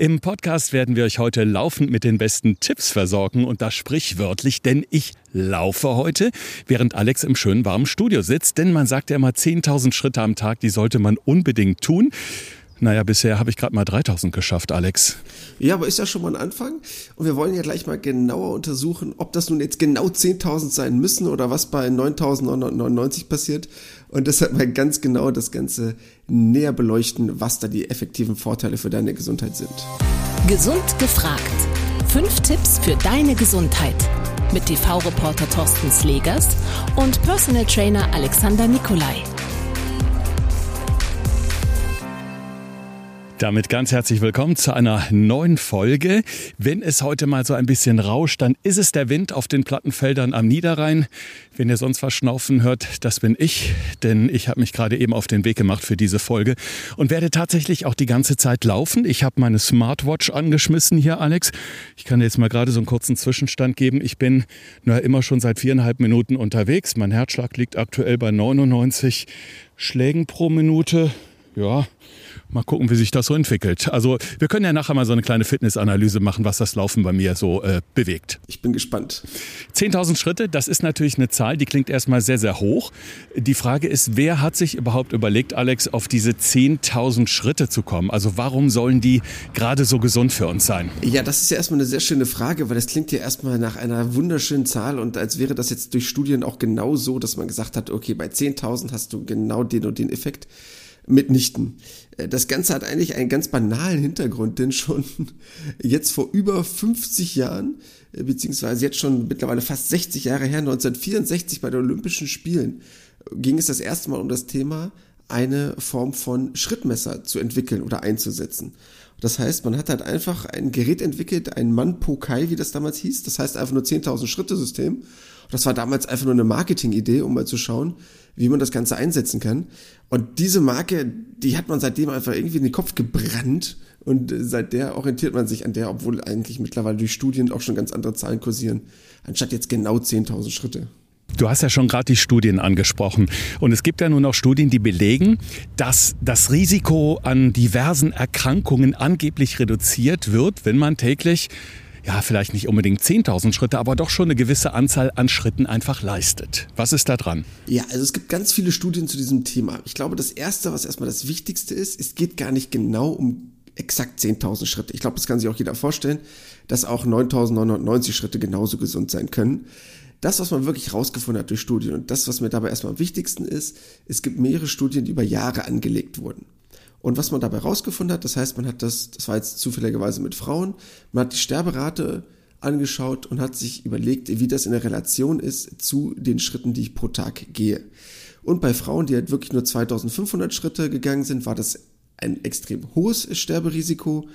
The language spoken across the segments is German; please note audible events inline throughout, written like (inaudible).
Im Podcast werden wir euch heute laufend mit den besten Tipps versorgen und das sprichwörtlich, denn ich laufe heute, während Alex im schönen warmen Studio sitzt, denn man sagt ja immer 10.000 Schritte am Tag, die sollte man unbedingt tun. Naja, bisher habe ich gerade mal 3000 geschafft, Alex. Ja, aber ist ja schon mal ein Anfang. Und wir wollen ja gleich mal genauer untersuchen, ob das nun jetzt genau 10.000 sein müssen oder was bei 9.999 passiert. Und deshalb mal ganz genau das Ganze näher beleuchten, was da die effektiven Vorteile für deine Gesundheit sind. Gesund gefragt. Fünf Tipps für deine Gesundheit. Mit TV-Reporter Thorsten Slegers und Personal Trainer Alexander Nikolai. Damit ganz herzlich willkommen zu einer neuen Folge. Wenn es heute mal so ein bisschen rauscht, dann ist es der Wind auf den Plattenfeldern am Niederrhein. Wenn ihr sonst was schnaufen hört, das bin ich, denn ich habe mich gerade eben auf den Weg gemacht für diese Folge und werde tatsächlich auch die ganze Zeit laufen. Ich habe meine Smartwatch angeschmissen hier, Alex. Ich kann jetzt mal gerade so einen kurzen Zwischenstand geben. Ich bin na, immer schon seit viereinhalb Minuten unterwegs. Mein Herzschlag liegt aktuell bei 99 Schlägen pro Minute. Ja, Mal gucken, wie sich das so entwickelt. Also wir können ja nachher mal so eine kleine Fitnessanalyse machen, was das Laufen bei mir so äh, bewegt. Ich bin gespannt. 10.000 Schritte, das ist natürlich eine Zahl, die klingt erstmal sehr, sehr hoch. Die Frage ist, wer hat sich überhaupt überlegt, Alex, auf diese 10.000 Schritte zu kommen? Also warum sollen die gerade so gesund für uns sein? Ja, das ist ja erstmal eine sehr schöne Frage, weil das klingt ja erstmal nach einer wunderschönen Zahl und als wäre das jetzt durch Studien auch genau so, dass man gesagt hat, okay, bei 10.000 hast du genau den und den Effekt mitnichten. Äh, das Ganze hat eigentlich einen ganz banalen Hintergrund, denn schon (laughs) jetzt vor über 50 Jahren, äh, beziehungsweise jetzt schon mittlerweile fast 60 Jahre her, 1964 bei den Olympischen Spielen, ging es das erste Mal um das Thema, eine Form von Schrittmesser zu entwickeln oder einzusetzen. Das heißt, man hat halt einfach ein Gerät entwickelt, ein Manpokai, wie das damals hieß. Das heißt einfach nur 10.000 Schritte System. Das war damals einfach nur eine Marketing-Idee, um mal zu schauen, wie man das Ganze einsetzen kann. Und diese Marke, die hat man seitdem einfach irgendwie in den Kopf gebrannt. Und seit der orientiert man sich an der, obwohl eigentlich mittlerweile durch Studien auch schon ganz andere Zahlen kursieren, anstatt jetzt genau 10.000 Schritte. Du hast ja schon gerade die Studien angesprochen. Und es gibt ja nun auch Studien, die belegen, dass das Risiko an diversen Erkrankungen angeblich reduziert wird, wenn man täglich ja, vielleicht nicht unbedingt 10.000 Schritte, aber doch schon eine gewisse Anzahl an Schritten einfach leistet. Was ist da dran? Ja, also es gibt ganz viele Studien zu diesem Thema. Ich glaube, das Erste, was erstmal das Wichtigste ist, es geht gar nicht genau um exakt 10.000 Schritte. Ich glaube, das kann sich auch jeder vorstellen, dass auch 9.990 Schritte genauso gesund sein können. Das, was man wirklich rausgefunden hat durch Studien und das, was mir dabei erstmal am wichtigsten ist, es gibt mehrere Studien, die über Jahre angelegt wurden. Und was man dabei rausgefunden hat, das heißt, man hat das, das war jetzt zufälligerweise mit Frauen, man hat die Sterberate angeschaut und hat sich überlegt, wie das in der Relation ist zu den Schritten, die ich pro Tag gehe. Und bei Frauen, die halt wirklich nur 2500 Schritte gegangen sind, war das ein extrem hohes Sterberisiko.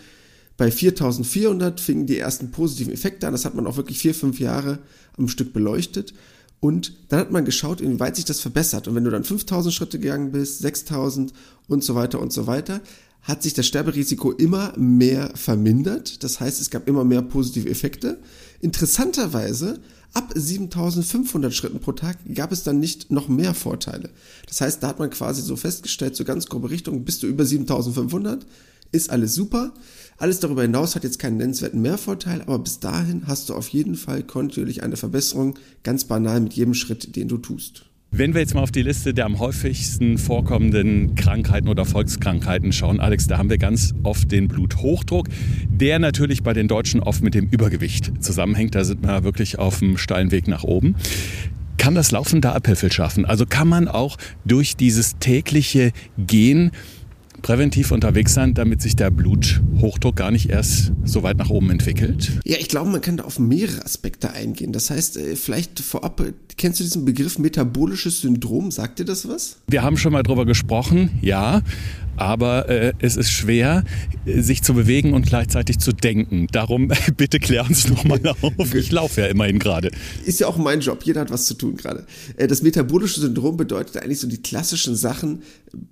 Bei 4400 fingen die ersten positiven Effekte an. Das hat man auch wirklich vier, fünf Jahre am Stück beleuchtet. Und dann hat man geschaut, inwieweit sich das verbessert. Und wenn du dann 5000 Schritte gegangen bist, 6000 und so weiter und so weiter, hat sich das Sterberisiko immer mehr vermindert. Das heißt, es gab immer mehr positive Effekte. Interessanterweise, ab 7500 Schritten pro Tag gab es dann nicht noch mehr Vorteile. Das heißt, da hat man quasi so festgestellt, so ganz grobe Richtung, bist du über 7500, ist alles super. Alles darüber hinaus hat jetzt keinen nennenswerten Mehrvorteil, aber bis dahin hast du auf jeden Fall kontinuierlich eine Verbesserung, ganz banal mit jedem Schritt, den du tust. Wenn wir jetzt mal auf die Liste der am häufigsten vorkommenden Krankheiten oder Volkskrankheiten schauen, Alex, da haben wir ganz oft den Bluthochdruck, der natürlich bei den Deutschen oft mit dem Übergewicht zusammenhängt. Da sind wir wirklich auf dem steilen Weg nach oben. Kann das Laufen da Abhilfe schaffen? Also kann man auch durch dieses tägliche Gehen präventiv unterwegs sein, damit sich der Bluthochdruck gar nicht erst so weit nach oben entwickelt? Ja, ich glaube, man kann da auf mehrere Aspekte eingehen. Das heißt, äh, vielleicht vorab, äh, kennst du diesen Begriff metabolisches Syndrom? Sagt dir das was? Wir haben schon mal drüber gesprochen, ja aber äh, es ist schwer, sich zu bewegen und gleichzeitig zu denken. Darum (laughs) bitte klär uns nochmal auf. Ich laufe ja immerhin gerade. Ist ja auch mein Job. Jeder hat was zu tun gerade. Äh, das metabolische Syndrom bedeutet eigentlich so die klassischen Sachen,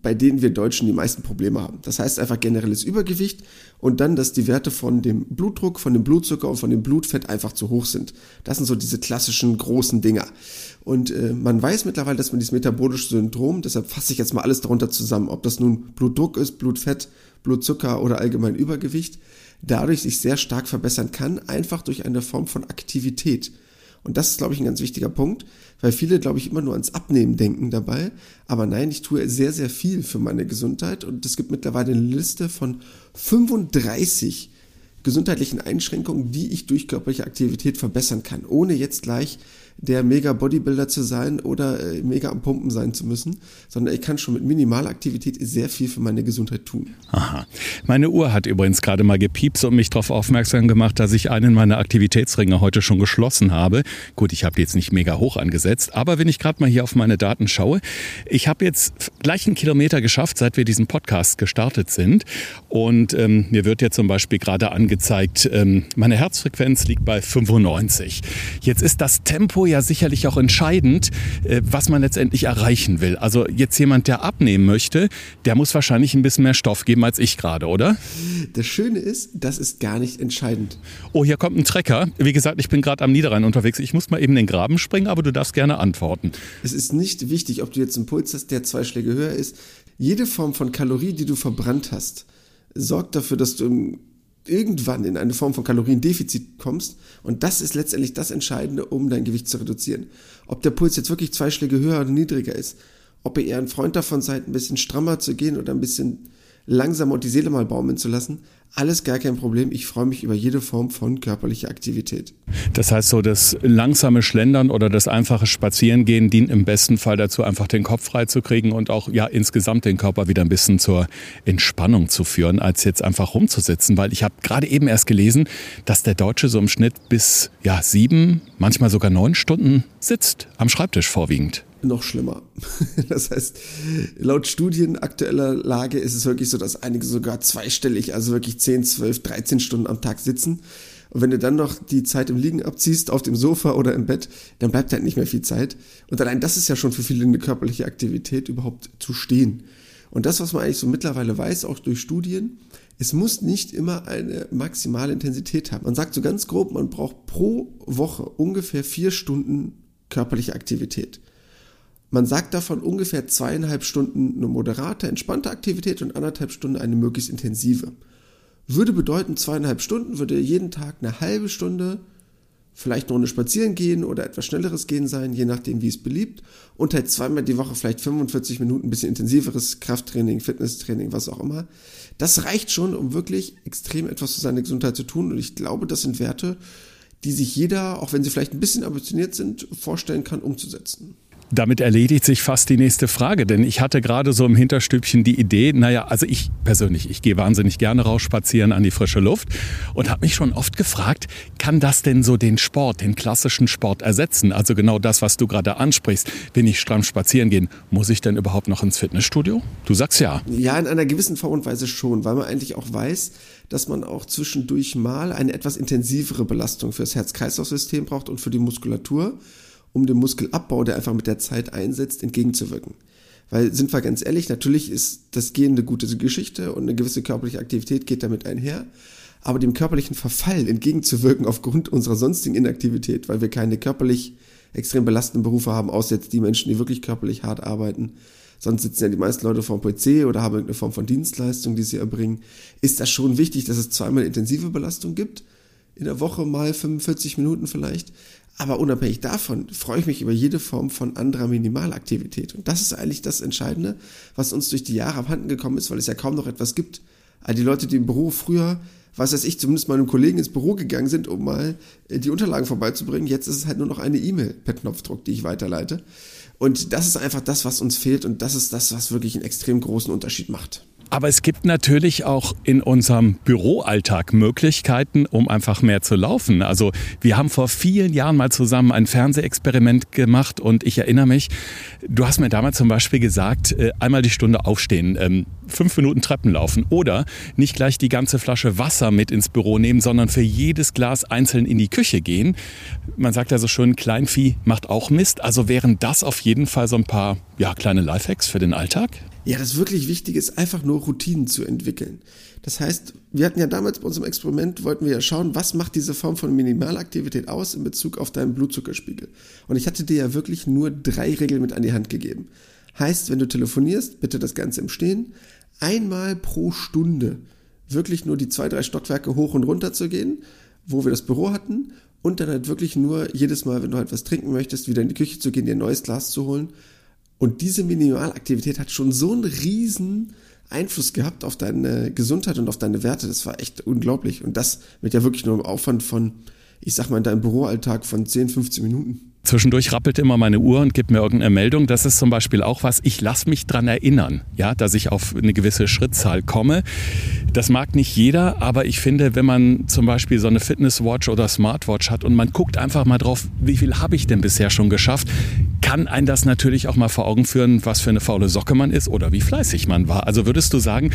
bei denen wir Deutschen die meisten Probleme haben. Das heißt einfach generelles Übergewicht und dann, dass die Werte von dem Blutdruck, von dem Blutzucker und von dem Blutfett einfach zu hoch sind. Das sind so diese klassischen großen Dinger. Und äh, man weiß mittlerweile, dass man dieses metabolische Syndrom, deshalb fasse ich jetzt mal alles darunter zusammen, ob das nun Blut Blutdruck ist, Blutfett, Blutzucker oder allgemein Übergewicht, dadurch sich sehr stark verbessern kann, einfach durch eine Form von Aktivität. Und das ist, glaube ich, ein ganz wichtiger Punkt, weil viele, glaube ich, immer nur ans Abnehmen denken dabei. Aber nein, ich tue sehr, sehr viel für meine Gesundheit und es gibt mittlerweile eine Liste von 35 gesundheitlichen Einschränkungen, die ich durch körperliche Aktivität verbessern kann, ohne jetzt gleich der mega Bodybuilder zu sein oder äh, mega am Pumpen sein zu müssen, sondern ich kann schon mit Minimalaktivität sehr viel für meine Gesundheit tun. Aha. Meine Uhr hat übrigens gerade mal gepiepst und mich darauf aufmerksam gemacht, dass ich einen meiner Aktivitätsringe heute schon geschlossen habe. Gut, ich habe die jetzt nicht mega hoch angesetzt, aber wenn ich gerade mal hier auf meine Daten schaue, ich habe jetzt gleich einen Kilometer geschafft, seit wir diesen Podcast gestartet sind. Und ähm, mir wird jetzt zum Beispiel gerade angezeigt, ähm, meine Herzfrequenz liegt bei 95. Jetzt ist das Tempo ja sicherlich auch entscheidend, äh, was man letztendlich erreichen will. Also jetzt jemand, der abnehmen möchte, der muss wahrscheinlich ein bisschen mehr Stoff geben als ich gerade, oder? Das Schöne ist, das ist gar nicht entscheidend. Oh, hier kommt ein Trecker. Wie gesagt, ich bin gerade am Niederrhein unterwegs. Ich muss mal eben den Graben springen, aber du darfst gerne antworten. Es ist nicht wichtig, ob du jetzt einen Puls hast, der zwei Schläge höher ist. Jede Form von Kalorie, die du verbrannt hast, sorgt dafür, dass du irgendwann in eine Form von Kaloriendefizit kommst. Und das ist letztendlich das Entscheidende, um dein Gewicht zu reduzieren. Ob der Puls jetzt wirklich zwei Schläge höher oder niedriger ist, ob ihr eher ein Freund davon seid, ein bisschen strammer zu gehen oder ein bisschen langsamer und die Seele mal baumeln zu lassen, alles gar kein Problem. Ich freue mich über jede Form von körperlicher Aktivität. Das heißt so, das langsame Schlendern oder das einfache Spazierengehen dient im besten Fall dazu, einfach den Kopf frei zu kriegen und auch ja insgesamt den Körper wieder ein bisschen zur Entspannung zu führen, als jetzt einfach rumzusitzen. Weil ich habe gerade eben erst gelesen, dass der Deutsche so im Schnitt bis ja sieben, manchmal sogar neun Stunden sitzt am Schreibtisch vorwiegend noch schlimmer. (laughs) Das heißt, laut Studien aktueller Lage ist es wirklich so, dass einige sogar zweistellig, also wirklich 10, 12, 13 Stunden am Tag sitzen. Und wenn du dann noch die Zeit im Liegen abziehst, auf dem Sofa oder im Bett, dann bleibt halt nicht mehr viel Zeit. Und allein das ist ja schon für viele eine körperliche Aktivität, überhaupt zu stehen. Und das, was man eigentlich so mittlerweile weiß, auch durch Studien, es muss nicht immer eine maximale Intensität haben. Man sagt so ganz grob, man braucht pro Woche ungefähr vier Stunden körperliche Aktivität. Man sagt davon ungefähr zweieinhalb Stunden eine moderate, entspannte Aktivität und anderthalb Stunden eine möglichst intensive. Würde bedeuten, zweieinhalb Stunden würde jeden Tag eine halbe Stunde, vielleicht eine spazieren gehen oder etwas schnelleres gehen sein, je nachdem, wie es beliebt. Und halt zweimal die Woche vielleicht 45 Minuten ein bisschen intensiveres Krafttraining, Fitnesstraining, was auch immer. Das reicht schon, um wirklich extrem etwas für seine Gesundheit zu tun. Und ich glaube, das sind Werte, die sich jeder, auch wenn sie vielleicht ein bisschen ambitioniert sind, vorstellen kann, umzusetzen. Damit erledigt sich fast die nächste Frage, denn ich hatte gerade so im Hinterstübchen die Idee, naja, also ich persönlich, ich gehe wahnsinnig gerne raus spazieren an die frische Luft und habe mich schon oft gefragt, kann das denn so den Sport, den klassischen Sport ersetzen? Also genau das, was du gerade ansprichst, wenn ich stramm spazieren gehen, muss ich denn überhaupt noch ins Fitnessstudio? Du sagst ja. Ja, in einer gewissen Form und Weise schon, weil man eigentlich auch weiß, dass man auch zwischendurch mal eine etwas intensivere Belastung für das Herz-Kreislauf-System braucht und für die Muskulatur um dem Muskelabbau, der einfach mit der Zeit einsetzt, entgegenzuwirken. Weil, sind wir ganz ehrlich, natürlich ist das Gehen eine gute Geschichte und eine gewisse körperliche Aktivität geht damit einher. Aber dem körperlichen Verfall entgegenzuwirken aufgrund unserer sonstigen Inaktivität, weil wir keine körperlich extrem belastenden Berufe haben, außer jetzt die Menschen, die wirklich körperlich hart arbeiten, sonst sitzen ja die meisten Leute vor dem PC oder haben irgendeine Form von Dienstleistung, die sie erbringen, ist das schon wichtig, dass es zweimal intensive Belastung gibt, in der Woche mal 45 Minuten vielleicht, aber unabhängig davon freue ich mich über jede Form von anderer Minimalaktivität. Und das ist eigentlich das Entscheidende, was uns durch die Jahre abhanden gekommen ist, weil es ja kaum noch etwas gibt. All die Leute, die im Büro früher, was weiß ich, zumindest meinem Kollegen ins Büro gegangen sind, um mal äh, die Unterlagen vorbeizubringen, jetzt ist es halt nur noch eine E-Mail per Knopfdruck, die ich weiterleite. Und das ist einfach das, was uns fehlt und das ist das, was wirklich einen extrem großen Unterschied macht. Aber es gibt natürlich auch in unserem Büroalltag Möglichkeiten, um einfach mehr zu laufen. Also wir haben vor vielen Jahren mal zusammen ein Fernsehexperiment gemacht und ich erinnere mich, du hast mir damals zum Beispiel gesagt, äh, einmal die Stunde aufstehen, ähm, fünf Minuten Treppen laufen oder nicht gleich die ganze Flasche Wasser mit ins Büro nehmen, sondern für jedes Glas einzeln in die Küche gehen. Man sagt ja so schön, Kleinvieh macht auch Mist. Also wären das auf jeden Fall so ein paar ja, kleine Lifehacks für den Alltag? Ja, das wirklich Wichtige ist einfach nur Routinen zu entwickeln. Das heißt, wir hatten ja damals bei unserem Experiment, wollten wir ja schauen, was macht diese Form von Minimalaktivität aus in Bezug auf deinen Blutzuckerspiegel. Und ich hatte dir ja wirklich nur drei Regeln mit an die Hand gegeben. Heißt, wenn du telefonierst, bitte das Ganze im Stehen, einmal pro Stunde wirklich nur die zwei, drei Stockwerke hoch und runter zu gehen, wo wir das Büro hatten und dann halt wirklich nur jedes Mal, wenn du halt was trinken möchtest, wieder in die Küche zu gehen, dir ein neues Glas zu holen. Und diese Minimalaktivität hat schon so einen riesen Einfluss gehabt auf deine Gesundheit und auf deine Werte. Das war echt unglaublich. Und das mit ja wirklich nur einem Aufwand von, ich sag mal, in deinem Büroalltag von 10, 15 Minuten. Zwischendurch rappelt immer meine Uhr und gibt mir irgendeine Meldung. Das ist zum Beispiel auch was, ich lasse mich dran erinnern, ja, dass ich auf eine gewisse Schrittzahl komme. Das mag nicht jeder, aber ich finde, wenn man zum Beispiel so eine Fitnesswatch oder Smartwatch hat und man guckt einfach mal drauf, wie viel habe ich denn bisher schon geschafft, kann ein das natürlich auch mal vor Augen führen, was für eine faule Socke man ist oder wie fleißig man war. Also würdest du sagen,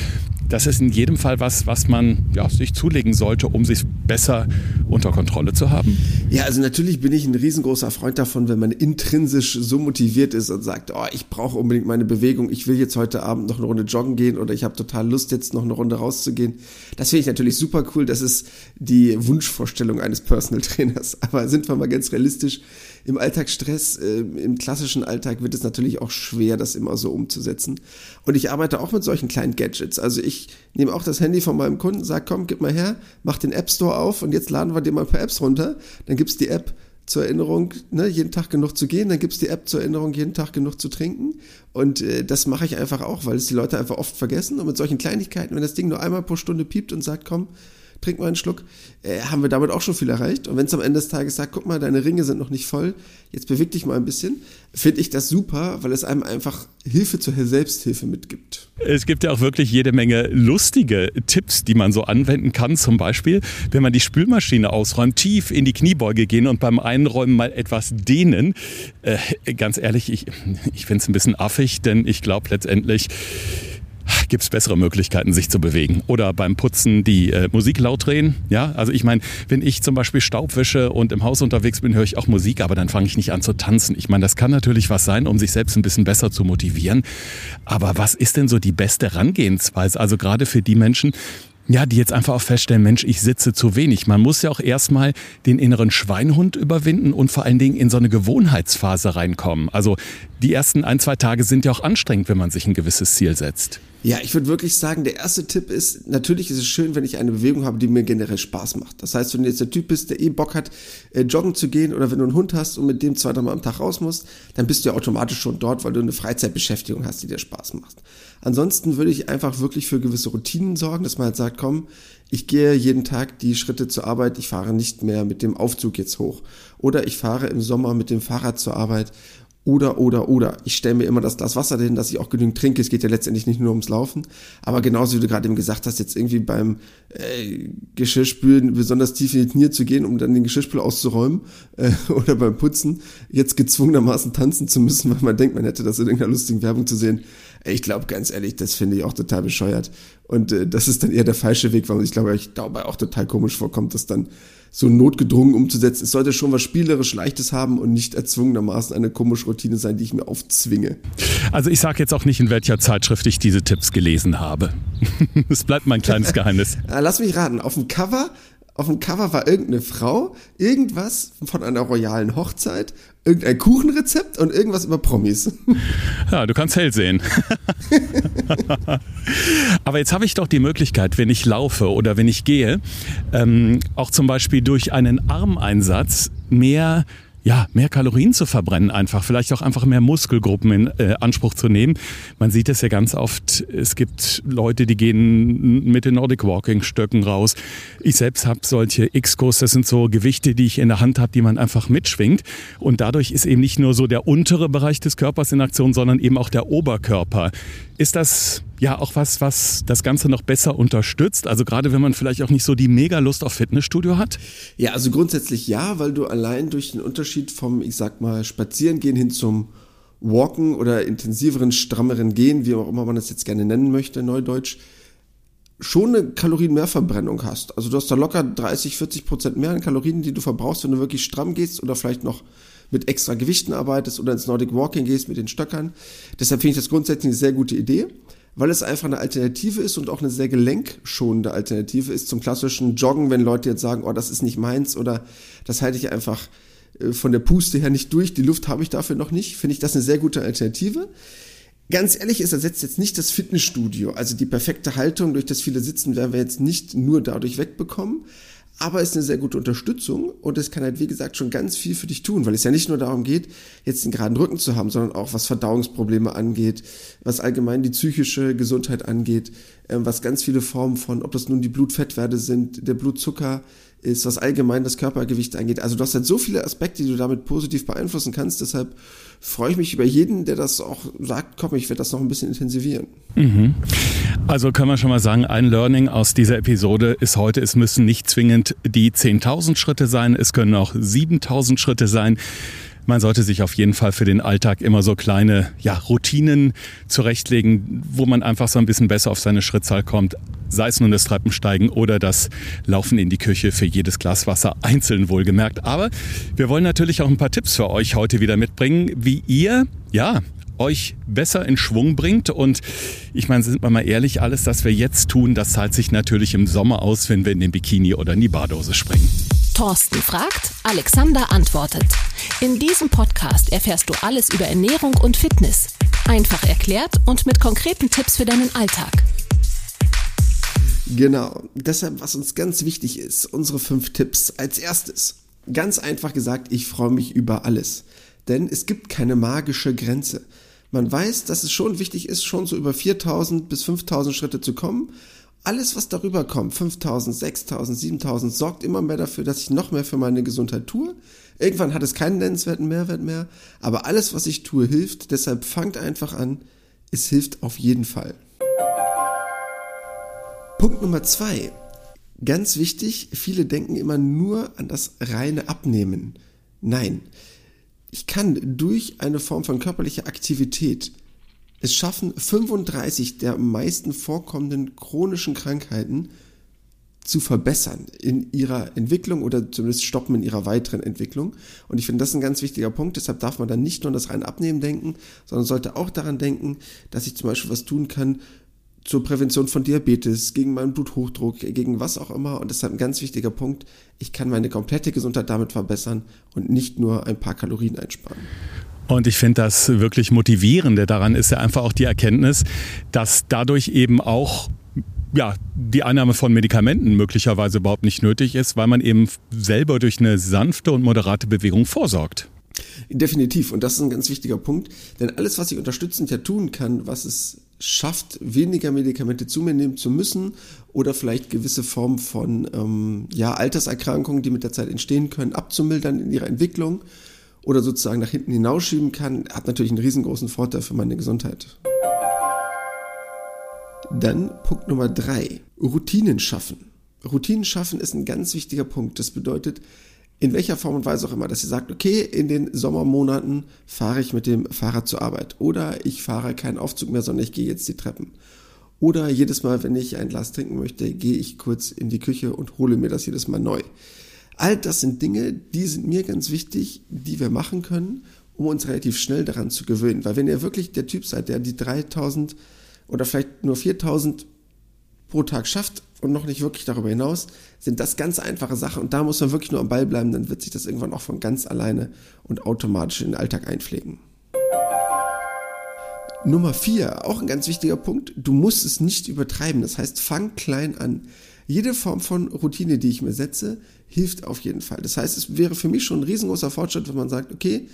das ist in jedem Fall was, was man ja, sich zulegen sollte, um sich besser unter Kontrolle zu haben? Ja, also natürlich bin ich ein riesengroßer Freund davon, wenn man intrinsisch so motiviert ist und sagt, oh, ich brauche unbedingt meine Bewegung, ich will jetzt heute Abend noch eine Runde joggen gehen oder ich habe total Lust, jetzt noch eine Runde rauszugehen. Das finde ich natürlich super cool. Das ist die Wunschvorstellung eines Personal Trainers. (laughs) Aber sind wir mal ganz realistisch, im Alltagsstress, äh, im klassischen Alltag wird es natürlich auch schwer, das immer so umzusetzen. Und ich arbeite auch mit solchen kleinen Gadgets. Also ich nehme auch das Handy von meinem Kunden, sage, komm, gib mal her, mach den App Store auf und jetzt laden wir dir mal ein paar Apps runter. Dann gibt's die App zur Erinnerung, ne, jeden Tag genug zu gehen, dann gibt's die App zur Erinnerung, jeden Tag genug zu trinken. Und äh, das mache ich einfach auch, weil es die Leute einfach oft vergessen. Und mit solchen Kleinigkeiten, wenn das Ding nur einmal pro Stunde piept und sagt, komm, trink mal einen Schluck, äh, haben wir damit auch schon viel erreicht. Und wenn es am Ende des Tages sagt, guck mal, deine Ringe sind noch nicht voll, jetzt beweg dich mal ein bisschen, finde ich das super, weil es einem einfach Hilfe zur Selbsthilfe mitgibt. Es gibt ja auch wirklich jede Menge lustige Tipps, die man so anwenden kann. Zum Beispiel, wenn man die Spülmaschine ausräumt, tief in die Kniebeuge gehen und beim Einräumen mal etwas dehnen. Äh, ganz ehrlich, ich, ich finde es ein bisschen affig, denn ich glaube letztendlich, gibt es bessere Möglichkeiten, sich zu bewegen. Oder beim Putzen die äh, Musik laut drehen. Ja, also ich meine, wenn ich zum Beispiel Staub wische und im Haus unterwegs bin, höre ich auch Musik, aber dann fange ich nicht an zu tanzen. Ich meine, das kann natürlich was sein, um sich selbst ein bisschen besser zu motivieren. Aber was ist denn so die beste Herangehensweise? Also gerade für die Menschen, ja, die jetzt einfach auch feststellen, Mensch, ich sitze zu wenig. Man muss ja auch erstmal den inneren Schweinhund überwinden und vor allen Dingen in so eine Gewohnheitsphase reinkommen. Also die ersten ein, zwei Tage sind ja auch anstrengend, wenn man sich ein gewisses Ziel setzt. Ja, ich würde wirklich sagen, der erste Tipp ist, natürlich ist es schön, wenn ich eine Bewegung habe, die mir generell Spaß macht. Das heißt, wenn du jetzt der Typ bist, der eh Bock hat, äh, joggen zu gehen oder wenn du einen Hund hast und mit dem zwei, dreimal am Tag raus musst, dann bist du ja automatisch schon dort, weil du eine Freizeitbeschäftigung hast, die dir Spaß macht. Ansonsten würde ich einfach wirklich für gewisse Routinen sorgen, dass man halt sagt, komm, ich gehe jeden Tag die Schritte zur Arbeit, ich fahre nicht mehr mit dem Aufzug jetzt hoch. Oder ich fahre im Sommer mit dem Fahrrad zur Arbeit oder, oder, oder. Ich stelle mir immer das Glas Wasser dahin, dass ich auch genügend trinke. Es geht ja letztendlich nicht nur ums Laufen. Aber genauso wie du gerade eben gesagt hast, jetzt irgendwie beim äh, Geschirrspülen besonders tief in die Knie zu gehen, um dann den Geschirrspül auszuräumen. (laughs) Äh, oder beim Putzen jetzt gezwungenermaßen tanzen zu müssen, (laughs) weil man denkt, man hätte das in irgendeiner lustigen Werbung zu sehen. Ich glaube, ganz ehrlich, das finde ich auch total bescheuert. Und äh, das ist dann eher der falsche Weg, weil ich glaube, ich dabei auch total komisch vorkommt, dass dann so notgedrungen umzusetzen. Es sollte schon was spielerisch Leichtes haben und nicht erzwungenermaßen eine komische Routine sein, die ich mir aufzwinge. Also ich sage jetzt auch nicht, in welcher Zeitschrift ich diese Tipps gelesen habe. (laughs) Es bleibt mein kleines (laughs) Geheimnis. Lass mich raten, auf dem Cover auf dem Cover war irgendeine Frau, irgendwas von einer royalen Hochzeit, irgendein Kuchenrezept und irgendwas über Promis. (laughs) Ja, du kannst hell sehen. (laughs) Aber jetzt habe ich doch die Möglichkeit, wenn ich laufe oder wenn ich gehe, ähm, auch zum Beispiel durch einen Armeinsatz mehr ja, mehr Kalorien zu verbrennen einfach, vielleicht auch einfach mehr Muskelgruppen in äh, Anspruch zu nehmen. Man sieht es ja ganz oft, es gibt Leute, die gehen mit den Nordic Walking Stöcken raus. Ich selbst habe solche X-Kurs, das sind so Gewichte, die ich in der Hand habe, die man einfach mitschwingt und dadurch ist eben nicht nur so der untere Bereich des Körpers in Aktion, sondern eben auch der Oberkörper. Ist das ja auch was, was das Ganze noch besser unterstützt? Also gerade wenn man vielleicht auch nicht so die Mega-Lust auf Fitnessstudio hat? Ja, also grundsätzlich ja, weil du allein durch den Unterschied vom, ich sag mal, Spazierengehen hin zum Walken oder intensiveren, strammeren Gehen, wie auch immer man das jetzt gerne nennen möchte, Neudeutsch, schon eine Kalorienmehrverbrennung hast. Also du hast da locker 30, 40 Prozent mehr an Kalorien, die du verbrauchst, wenn du wirklich stramm gehst oder vielleicht noch mit extra Gewichten arbeitest oder ins Nordic Walking gehst mit den Stöckern. Deshalb finde ich das grundsätzlich eine sehr gute Idee weil es einfach eine Alternative ist und auch eine sehr gelenkschonende Alternative ist zum klassischen Joggen, wenn Leute jetzt sagen, oh, das ist nicht meins oder das halte ich einfach äh, von der Puste her nicht durch, die Luft habe ich dafür noch nicht, finde ich das eine sehr gute Alternative. Ganz ehrlich, es ersetzt jetzt nicht das Fitnessstudio. Also die perfekte Haltung durch das viele Sitzen werden wir jetzt nicht nur dadurch wegbekommen aber ist eine sehr gute Unterstützung und es kann halt, wie gesagt, schon ganz viel für dich tun, weil es ja nicht nur darum geht, jetzt einen geraden Rücken zu haben, sondern auch was Verdauungsprobleme angeht, was allgemein die psychische Gesundheit angeht, äh, was ganz viele Formen von, ob das nun die Blutfettwerte sind, der Blutzucker ist, was allgemein das Körpergewicht angeht. Also du hast halt so viele Aspekte, die du damit positiv beeinflussen kannst, deshalb freue ich mich über jeden, der das auch sagt, komm, ich werde das noch ein bisschen intensivieren. Mhm. Also können wir schon mal sagen, ein Learning aus dieser Episode ist heute, es müssen nicht zwingend die 10.000 Schritte sein, es können auch 7.000 Schritte sein. Man sollte sich auf jeden Fall für den Alltag immer so kleine ja, Routinen zurechtlegen, wo man einfach so ein bisschen besser auf seine Schrittzahl kommt. Sei es nun das Treppensteigen oder das Laufen in die Küche für jedes Glas Wasser einzeln wohlgemerkt. Aber wir wollen natürlich auch ein paar Tipps für euch heute wieder mitbringen, wie ihr, ja, euch besser in Schwung bringt. Und ich meine, sind wir mal ehrlich, alles, was wir jetzt tun, das zahlt sich natürlich im Sommer aus, wenn wir in den Bikini oder in die Bardose springen. Thorsten fragt, Alexander antwortet. In diesem Podcast erfährst du alles über Ernährung und Fitness. Einfach erklärt und mit konkreten Tipps für deinen Alltag. Genau, deshalb, was uns ganz wichtig ist, unsere fünf Tipps als erstes. Ganz einfach gesagt, ich freue mich über alles. Denn es gibt keine magische Grenze. Man weiß, dass es schon wichtig ist, schon so über 4000 bis 5000 Schritte zu kommen. Alles, was darüber kommt, 5000, 6000, 7000, sorgt immer mehr dafür, dass ich noch mehr für meine Gesundheit tue. Irgendwann hat es keinen nennenswerten Mehrwert mehr, aber alles, was ich tue, hilft. Deshalb fangt einfach an. Es hilft auf jeden Fall. Punkt Nummer zwei. Ganz wichtig, viele denken immer nur an das reine Abnehmen. Nein, ich kann durch eine Form von körperlicher Aktivität es schaffen, 35 der meisten vorkommenden chronischen Krankheiten zu verbessern in ihrer Entwicklung oder zumindest stoppen in ihrer weiteren Entwicklung. Und ich finde, das ein ganz wichtiger Punkt. Deshalb darf man dann nicht nur an das rein Abnehmen denken, sondern sollte auch daran denken, dass ich zum Beispiel was tun kann, zur Prävention von Diabetes, gegen meinen Bluthochdruck, gegen was auch immer. Und deshalb ein ganz wichtiger Punkt. Ich kann meine komplette Gesundheit damit verbessern und nicht nur ein paar Kalorien einsparen. Und ich finde das wirklich motivierende daran ist ja einfach auch die Erkenntnis, dass dadurch eben auch ja, die Einnahme von Medikamenten möglicherweise überhaupt nicht nötig ist, weil man eben selber durch eine sanfte und moderate Bewegung vorsorgt. Definitiv. Und das ist ein ganz wichtiger Punkt. Denn alles, was ich unterstützend ja tun kann, was es schafft, weniger Medikamente zu mir nehmen zu müssen oder vielleicht gewisse Formen von ähm, ja, Alterserkrankungen, die mit der Zeit entstehen können, abzumildern in ihrer Entwicklung oder sozusagen nach hinten hinausschieben kann, hat natürlich einen riesengroßen Vorteil für meine Gesundheit. Dann Punkt Nummer drei: Routinen schaffen. Routinen schaffen ist ein ganz wichtiger Punkt. Das bedeutet, in welcher Form und Weise auch immer, dass ihr sagt, okay, in den Sommermonaten fahre ich mit dem Fahrrad zur Arbeit oder ich fahre keinen Aufzug mehr, sondern ich gehe jetzt die Treppen. Oder jedes Mal, wenn ich ein Glas trinken möchte, gehe ich kurz in die Küche und hole mir das jedes Mal neu. All das sind Dinge, die sind mir ganz wichtig, die wir machen können, um uns relativ schnell daran zu gewöhnen. Weil wenn ihr wirklich der Typ seid, der die 3000 oder vielleicht nur 4000 pro Tag schafft und noch nicht wirklich darüber hinaus, sind das ganz einfache Sachen und da muss man wirklich nur am Ball bleiben, dann wird sich das irgendwann auch von ganz alleine und automatisch in den Alltag einpflegen. Nummer vier, auch ein ganz wichtiger Punkt, du musst es nicht übertreiben. Das heißt, fang klein an. Jede Form von Routine, die ich mir setze, hilft auf jeden Fall. Das heißt, es wäre für mich schon ein riesengroßer Fortschritt, wenn man sagt, okay,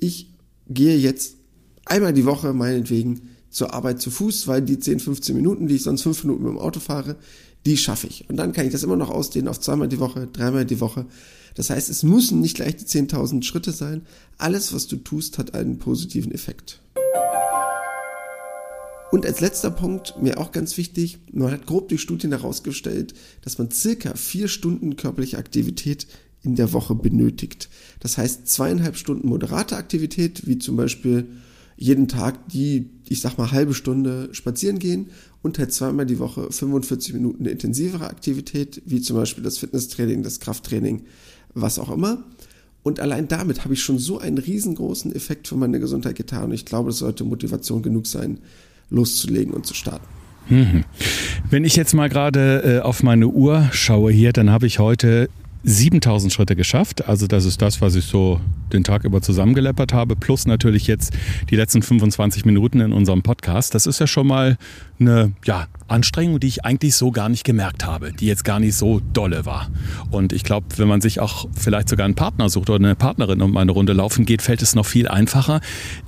ich gehe jetzt einmal die Woche meinetwegen zur Arbeit zu Fuß, weil die 10, 15 Minuten, die ich sonst 5 Minuten mit dem Auto fahre, die schaffe ich. Und dann kann ich das immer noch ausdehnen auf zweimal die Woche, dreimal die Woche. Das heißt, es müssen nicht gleich die 10.000 Schritte sein. Alles, was du tust, hat einen positiven Effekt. Und als letzter Punkt, mir auch ganz wichtig, man hat grob durch Studien herausgestellt, dass man circa vier Stunden körperliche Aktivität in der Woche benötigt. Das heißt zweieinhalb Stunden moderate Aktivität, wie zum Beispiel jeden Tag die, ich sag mal, halbe Stunde spazieren gehen und halt zweimal die Woche 45 Minuten eine intensivere Aktivität, wie zum Beispiel das Fitnesstraining, das Krafttraining, was auch immer. Und allein damit habe ich schon so einen riesengroßen Effekt für meine Gesundheit getan. Und ich glaube, das sollte Motivation genug sein, loszulegen und zu starten. Mhm. Wenn ich jetzt mal gerade äh, auf meine Uhr schaue hier, dann habe ich heute 7000 Schritte geschafft. Also das ist das, was ich so den Tag über zusammengeleppert habe. Plus natürlich jetzt die letzten 25 Minuten in unserem Podcast. Das ist ja schon mal eine ja, Anstrengung, die ich eigentlich so gar nicht gemerkt habe, die jetzt gar nicht so dolle war. Und ich glaube, wenn man sich auch vielleicht sogar einen Partner sucht oder eine Partnerin um eine Runde laufen geht, fällt es noch viel einfacher.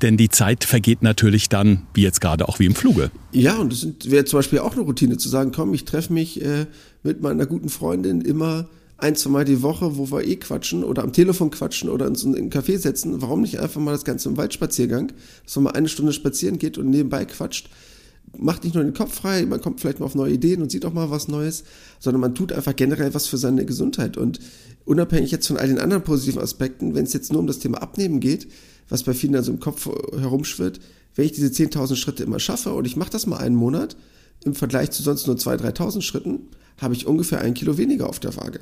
Denn die Zeit vergeht natürlich dann, wie jetzt gerade, auch wie im Fluge. Ja, und das wäre zum Beispiel auch eine Routine zu sagen, komm, ich treffe mich äh, mit meiner guten Freundin immer ein, zwei Mal die Woche, wo wir eh quatschen oder am Telefon quatschen oder uns in einen Café setzen. Warum nicht einfach mal das Ganze im Waldspaziergang, dass man mal eine Stunde spazieren geht und nebenbei quatscht. Macht nicht nur den Kopf frei, man kommt vielleicht mal auf neue Ideen und sieht auch mal was Neues, sondern man tut einfach generell was für seine Gesundheit. Und unabhängig jetzt von all den anderen positiven Aspekten, wenn es jetzt nur um das Thema Abnehmen geht, was bei vielen also im Kopf herumschwirrt, wenn ich diese 10.000 Schritte immer schaffe und ich mache das mal einen Monat, im Vergleich zu sonst nur 2.000, 3.000 Schritten, habe ich ungefähr ein Kilo weniger auf der Waage.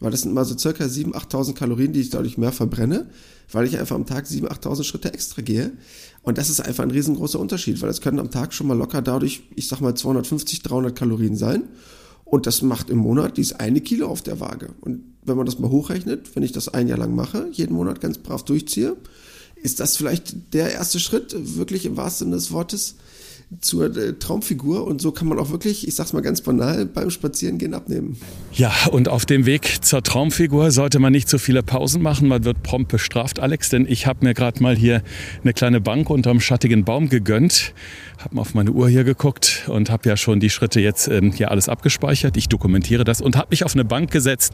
Weil das sind mal so circa 7.000, 8.000 Kalorien, die ich dadurch mehr verbrenne, weil ich einfach am Tag 7.000, 8.000 Schritte extra gehe. Und das ist einfach ein riesengroßer Unterschied, weil es können am Tag schon mal locker dadurch, ich sag mal 250, 300 Kalorien sein. Und das macht im Monat dieses eine Kilo auf der Waage. Und wenn man das mal hochrechnet, wenn ich das ein Jahr lang mache, jeden Monat ganz brav durchziehe, ist das vielleicht der erste Schritt, wirklich im wahrsten Sinne des Wortes, zur äh, Traumfigur und so kann man auch wirklich, ich sag's mal ganz banal, beim Spazierengehen abnehmen. Ja, und auf dem Weg zur Traumfigur sollte man nicht zu viele Pausen machen, man wird prompt bestraft, Alex, denn ich habe mir gerade mal hier eine kleine Bank unterm schattigen Baum gegönnt, habe mal auf meine Uhr hier geguckt und habe ja schon die Schritte jetzt ähm, hier alles abgespeichert. Ich dokumentiere das und habe mich auf eine Bank gesetzt,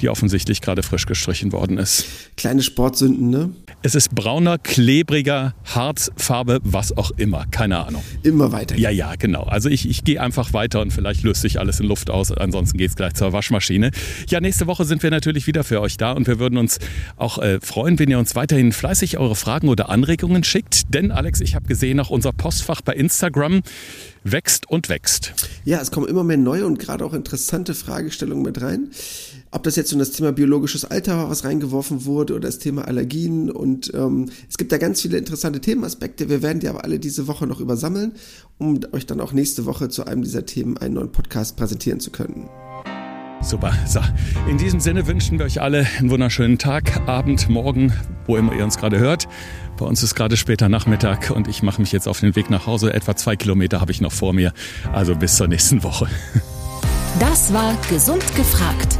die offensichtlich gerade frisch gestrichen worden ist. Kleine Sportsünden, ne? Es ist brauner, klebriger, Harzfarbe, was auch immer, keine Ahnung. Immer weiter. Ja, ja, genau. Also ich, ich gehe einfach weiter und vielleicht löst sich alles in Luft aus. Ansonsten geht es gleich zur Waschmaschine. Ja, nächste Woche sind wir natürlich wieder für euch da und wir würden uns auch äh, freuen, wenn ihr uns weiterhin fleißig eure Fragen oder Anregungen schickt. Denn Alex, ich habe gesehen, auch unser Postfach bei Instagram wächst und wächst. Ja, es kommen immer mehr neue und gerade auch interessante Fragestellungen mit rein. Ob das jetzt in das Thema biologisches Alter war, was reingeworfen wurde, oder das Thema Allergien. Und ähm, es gibt da ganz viele interessante Themenaspekte. Wir werden die aber alle diese Woche noch übersammeln, um euch dann auch nächste Woche zu einem dieser Themen einen neuen Podcast präsentieren zu können. Super. So, in diesem Sinne wünschen wir euch alle einen wunderschönen Tag, Abend, Morgen, wo immer ihr uns gerade hört. Bei uns ist gerade später Nachmittag und ich mache mich jetzt auf den Weg nach Hause. Etwa zwei Kilometer habe ich noch vor mir. Also bis zur nächsten Woche. Das war Gesund gefragt.